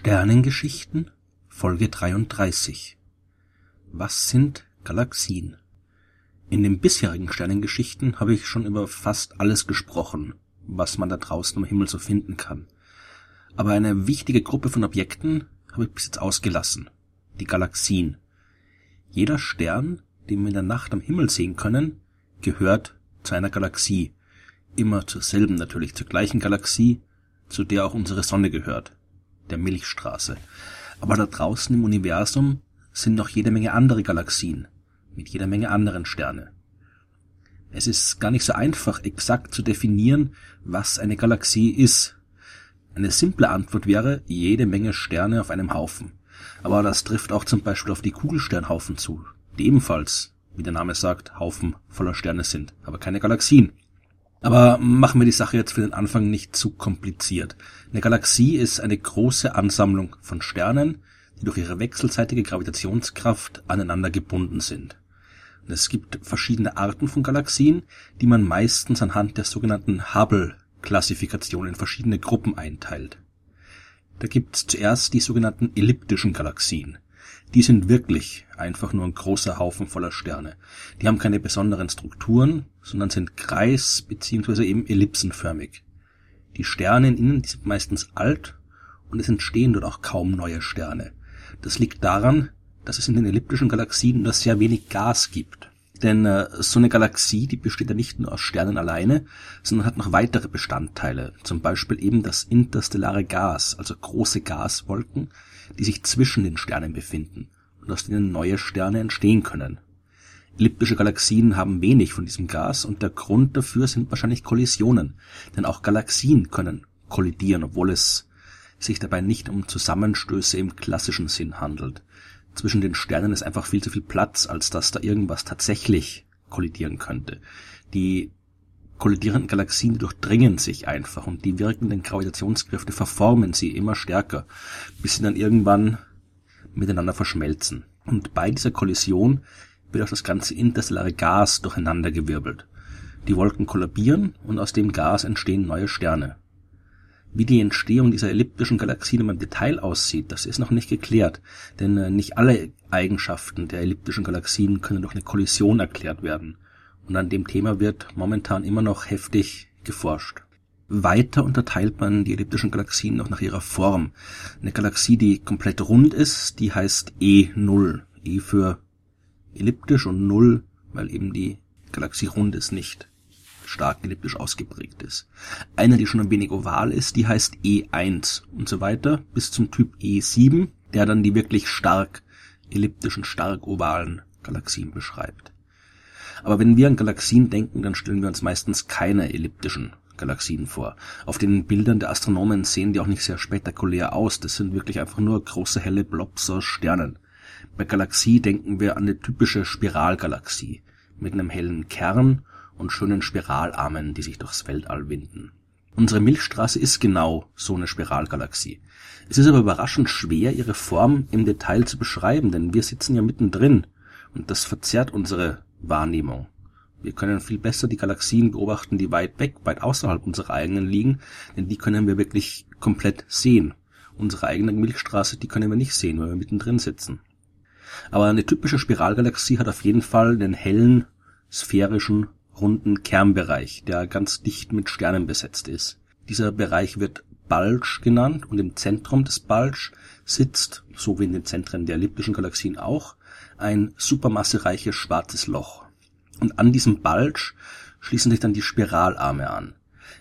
Sternengeschichten Folge 33 Was sind Galaxien? In den bisherigen Sternengeschichten habe ich schon über fast alles gesprochen, was man da draußen am Himmel so finden kann. Aber eine wichtige Gruppe von Objekten habe ich bis jetzt ausgelassen. Die Galaxien. Jeder Stern, den wir in der Nacht am Himmel sehen können, gehört zu einer Galaxie. Immer zur selben natürlich, zur gleichen Galaxie, zu der auch unsere Sonne gehört der Milchstraße. Aber da draußen im Universum sind noch jede Menge andere Galaxien mit jeder Menge anderen Sterne. Es ist gar nicht so einfach, exakt zu definieren, was eine Galaxie ist. Eine simple Antwort wäre jede Menge Sterne auf einem Haufen. Aber das trifft auch zum Beispiel auf die Kugelsternhaufen zu, die ebenfalls, wie der Name sagt, Haufen voller Sterne sind, aber keine Galaxien. Aber machen wir die Sache jetzt für den Anfang nicht zu kompliziert. Eine Galaxie ist eine große Ansammlung von Sternen, die durch ihre wechselseitige Gravitationskraft aneinander gebunden sind. Und es gibt verschiedene Arten von Galaxien, die man meistens anhand der sogenannten Hubble-Klassifikation in verschiedene Gruppen einteilt. Da gibt's zuerst die sogenannten elliptischen Galaxien. Die sind wirklich einfach nur ein großer Haufen voller Sterne. Die haben keine besonderen Strukturen, sondern sind kreis- bzw. eben ellipsenförmig. Die Sterne in ihnen sind meistens alt und es entstehen dort auch kaum neue Sterne. Das liegt daran, dass es in den elliptischen Galaxien nur sehr wenig Gas gibt. Denn äh, so eine Galaxie, die besteht ja nicht nur aus Sternen alleine, sondern hat noch weitere Bestandteile. Zum Beispiel eben das interstellare Gas, also große Gaswolken, die sich zwischen den Sternen befinden und aus denen neue Sterne entstehen können. Elliptische Galaxien haben wenig von diesem Gas und der Grund dafür sind wahrscheinlich Kollisionen, denn auch Galaxien können kollidieren, obwohl es sich dabei nicht um Zusammenstöße im klassischen Sinn handelt. Zwischen den Sternen ist einfach viel zu viel Platz, als dass da irgendwas tatsächlich kollidieren könnte. Die kollidierenden Galaxien durchdringen sich einfach und die wirkenden Gravitationskräfte verformen sie immer stärker, bis sie dann irgendwann miteinander verschmelzen. Und bei dieser Kollision wird auch das ganze interstellare Gas durcheinandergewirbelt. Die Wolken kollabieren und aus dem Gas entstehen neue Sterne. Wie die Entstehung dieser elliptischen Galaxien im Detail aussieht, das ist noch nicht geklärt, denn äh, nicht alle Eigenschaften der elliptischen Galaxien können durch eine Kollision erklärt werden und an dem Thema wird momentan immer noch heftig geforscht. Weiter unterteilt man die elliptischen Galaxien noch nach ihrer Form. Eine Galaxie, die komplett rund ist, die heißt E0. E für elliptisch und 0, weil eben die Galaxie rund ist, nicht stark elliptisch ausgeprägt ist. Eine, die schon ein wenig oval ist, die heißt E1 und so weiter bis zum Typ E7, der dann die wirklich stark elliptischen, stark ovalen Galaxien beschreibt. Aber wenn wir an Galaxien denken, dann stellen wir uns meistens keine elliptischen Galaxien vor. Auf den Bildern der Astronomen sehen die auch nicht sehr spektakulär aus. Das sind wirklich einfach nur große helle Blobs aus Sternen. Bei Galaxie denken wir an eine typische Spiralgalaxie mit einem hellen Kern und schönen Spiralarmen, die sich durchs Weltall winden. Unsere Milchstraße ist genau so eine Spiralgalaxie. Es ist aber überraschend schwer, ihre Form im Detail zu beschreiben, denn wir sitzen ja mittendrin und das verzerrt unsere Wahrnehmung. Wir können viel besser die Galaxien beobachten, die weit weg, weit außerhalb unserer eigenen liegen, denn die können wir wirklich komplett sehen. Unsere eigene Milchstraße, die können wir nicht sehen, weil wir mittendrin sitzen. Aber eine typische Spiralgalaxie hat auf jeden Fall einen hellen, sphärischen, runden Kernbereich, der ganz dicht mit Sternen besetzt ist. Dieser Bereich wird Bulge genannt und im Zentrum des Bulge sitzt, so wie in den Zentren der elliptischen Galaxien auch, ein supermassereiches schwarzes Loch. Und an diesem Bulge schließen sich dann die Spiralarme an.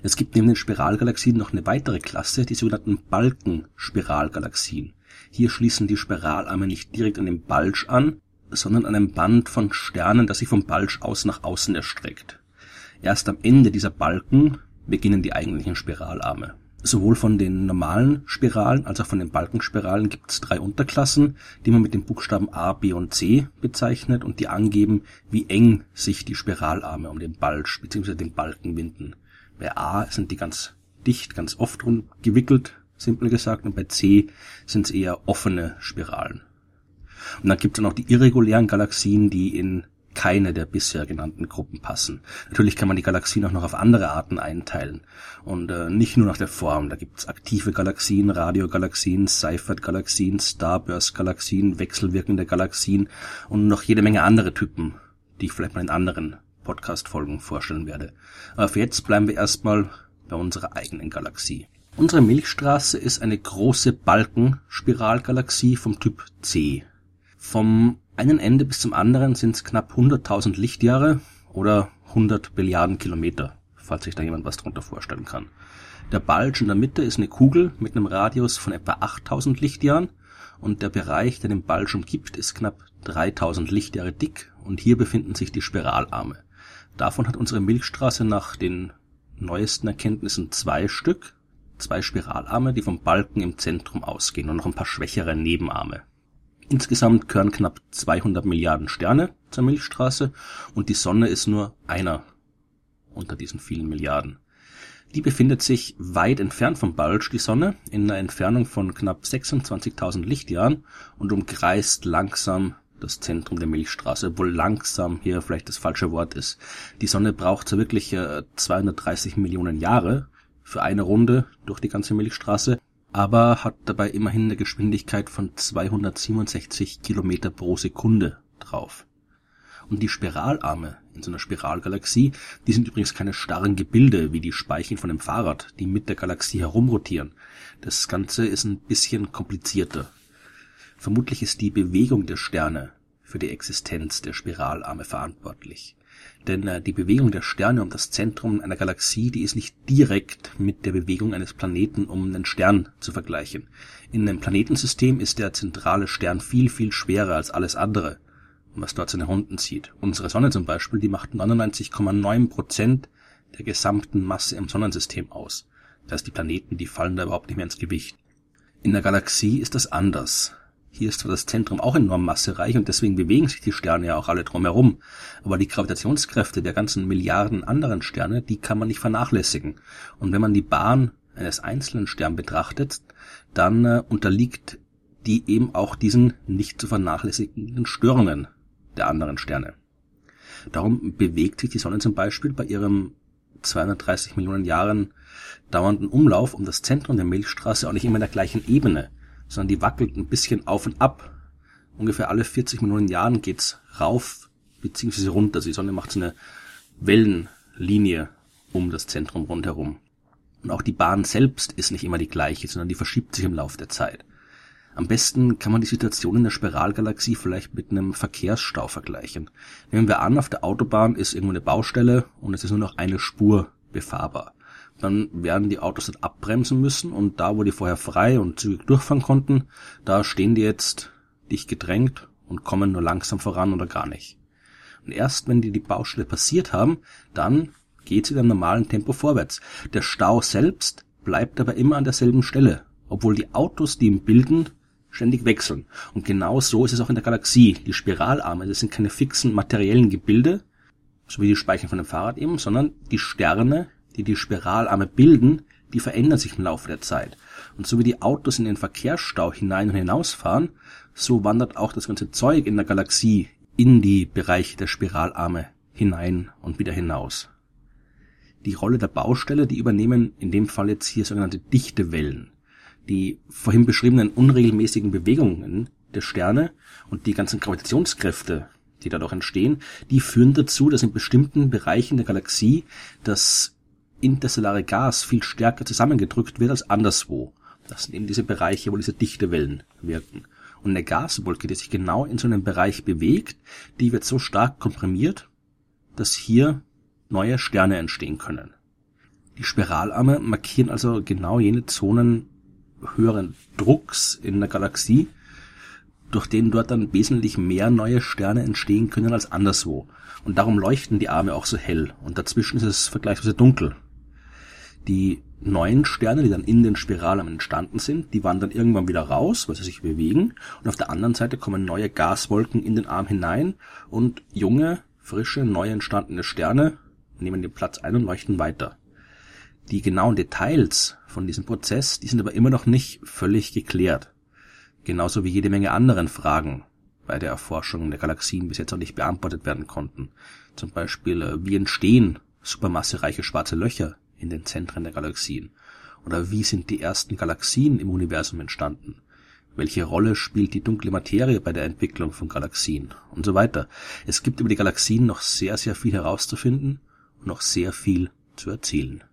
Es gibt neben den Spiralgalaxien noch eine weitere Klasse, die sogenannten Balkenspiralgalaxien. Hier schließen die Spiralarme nicht direkt an den Bulge an, sondern an einem Band von Sternen, das sich vom Bulge aus nach außen erstreckt. Erst am Ende dieser Balken beginnen die eigentlichen Spiralarme. Sowohl von den normalen Spiralen als auch von den Balkenspiralen gibt es drei Unterklassen, die man mit den Buchstaben A, B und C bezeichnet und die angeben, wie eng sich die Spiralarme um den Bulge bzw. den Balken winden. Bei A sind die ganz dicht, ganz oft gewickelt, simpel gesagt, und bei C sind es eher offene Spiralen. Und dann gibt es noch die irregulären Galaxien, die in keine der bisher genannten Gruppen passen. Natürlich kann man die Galaxien auch noch auf andere Arten einteilen. Und äh, nicht nur nach der Form. Da gibt's aktive Galaxien, Radiogalaxien, Seifert-Galaxien, Starburst-Galaxien, wechselwirkende Galaxien und noch jede Menge andere Typen, die ich vielleicht mal in anderen Podcast-Folgen vorstellen werde. Aber für jetzt bleiben wir erstmal bei unserer eigenen Galaxie. Unsere Milchstraße ist eine große Balkenspiralgalaxie vom Typ C. Vom einen Ende bis zum anderen sind es knapp 100.000 Lichtjahre oder 100 Billiarden Kilometer, falls sich da jemand was drunter vorstellen kann. Der Bulge in der Mitte ist eine Kugel mit einem Radius von etwa 8000 Lichtjahren und der Bereich, der den Bulge umgibt, ist knapp 3000 Lichtjahre dick und hier befinden sich die Spiralarme. Davon hat unsere Milchstraße nach den neuesten Erkenntnissen zwei Stück, zwei Spiralarme, die vom Balken im Zentrum ausgehen und noch ein paar schwächere Nebenarme. Insgesamt gehören knapp 200 Milliarden Sterne zur Milchstraße und die Sonne ist nur einer unter diesen vielen Milliarden. Die befindet sich weit entfernt vom Bulge, die Sonne, in einer Entfernung von knapp 26.000 Lichtjahren und umkreist langsam das Zentrum der Milchstraße, obwohl langsam hier vielleicht das falsche Wort ist. Die Sonne braucht so wirklich 230 Millionen Jahre für eine Runde durch die ganze Milchstraße aber hat dabei immerhin eine Geschwindigkeit von 267 Kilometer pro Sekunde drauf. Und die Spiralarme in so einer Spiralgalaxie, die sind übrigens keine starren Gebilde wie die Speichen von einem Fahrrad, die mit der Galaxie herumrotieren. Das Ganze ist ein bisschen komplizierter. Vermutlich ist die Bewegung der Sterne für die Existenz der Spiralarme verantwortlich. Denn äh, die Bewegung der Sterne um das Zentrum einer Galaxie, die ist nicht direkt mit der Bewegung eines Planeten um einen Stern zu vergleichen. In einem Planetensystem ist der zentrale Stern viel, viel schwerer als alles andere, was dort seine Runden zieht. Unsere Sonne zum Beispiel, die macht 99,9 Prozent der gesamten Masse im Sonnensystem aus. Das heißt, die Planeten, die fallen da überhaupt nicht mehr ins Gewicht. In der Galaxie ist das anders. Hier ist zwar das Zentrum auch enorm massereich und deswegen bewegen sich die Sterne ja auch alle drumherum. Aber die Gravitationskräfte der ganzen Milliarden anderen Sterne, die kann man nicht vernachlässigen. Und wenn man die Bahn eines einzelnen Sterns betrachtet, dann äh, unterliegt die eben auch diesen nicht zu vernachlässigenden Störungen der anderen Sterne. Darum bewegt sich die Sonne zum Beispiel bei ihrem 230 Millionen Jahren dauernden Umlauf um das Zentrum der Milchstraße auch nicht immer in der gleichen Ebene, sondern die wackelt ein bisschen auf und ab. Ungefähr alle 40 Millionen Jahren geht's rauf beziehungsweise runter. Die Sonne macht so eine Wellenlinie um das Zentrum rundherum. Und auch die Bahn selbst ist nicht immer die gleiche, sondern die verschiebt sich im Laufe der Zeit. Am besten kann man die Situation in der Spiralgalaxie vielleicht mit einem Verkehrsstau vergleichen. Nehmen wir an, auf der Autobahn ist irgendwo eine Baustelle und es ist nur noch eine Spur befahrbar dann werden die Autos dort abbremsen müssen und da, wo die vorher frei und zügig durchfahren konnten, da stehen die jetzt dicht gedrängt und kommen nur langsam voran oder gar nicht. Und erst wenn die die Baustelle passiert haben, dann geht sie im normalen Tempo vorwärts. Der Stau selbst bleibt aber immer an derselben Stelle, obwohl die Autos, die ihn bilden, ständig wechseln. Und genau so ist es auch in der Galaxie. Die Spiralarme, das sind keine fixen materiellen Gebilde, so wie die Speichen von einem Fahrrad eben, sondern die Sterne die die Spiralarme bilden, die verändern sich im Laufe der Zeit. Und so wie die Autos in den Verkehrsstau hinein und hinausfahren, so wandert auch das ganze Zeug in der Galaxie in die Bereiche der Spiralarme hinein und wieder hinaus. Die Rolle der Baustelle, die übernehmen in dem Fall jetzt hier sogenannte Dichtewellen. Die vorhin beschriebenen unregelmäßigen Bewegungen der Sterne und die ganzen Gravitationskräfte, die dadurch entstehen, die führen dazu, dass in bestimmten Bereichen der Galaxie das interstellare Gas viel stärker zusammengedrückt wird als anderswo. Das sind eben diese Bereiche, wo diese Dichtewellen wirken. Und eine Gaswolke, die sich genau in so einem Bereich bewegt, die wird so stark komprimiert, dass hier neue Sterne entstehen können. Die Spiralarme markieren also genau jene Zonen höheren Drucks in der Galaxie, durch den dort dann wesentlich mehr neue Sterne entstehen können als anderswo. Und darum leuchten die Arme auch so hell und dazwischen ist es vergleichsweise dunkel. Die neuen Sterne, die dann in den Spiralarmen entstanden sind, die wandern irgendwann wieder raus, weil sie sich bewegen. Und auf der anderen Seite kommen neue Gaswolken in den Arm hinein und junge, frische, neu entstandene Sterne nehmen den Platz ein und leuchten weiter. Die genauen Details von diesem Prozess, die sind aber immer noch nicht völlig geklärt. Genauso wie jede Menge anderen Fragen bei der Erforschung der Galaxien bis jetzt noch nicht beantwortet werden konnten. Zum Beispiel, äh, wie entstehen supermassereiche schwarze Löcher in den Zentren der Galaxien? Oder wie sind die ersten Galaxien im Universum entstanden? Welche Rolle spielt die dunkle Materie bei der Entwicklung von Galaxien? Und so weiter. Es gibt über die Galaxien noch sehr, sehr viel herauszufinden und noch sehr viel zu erzählen.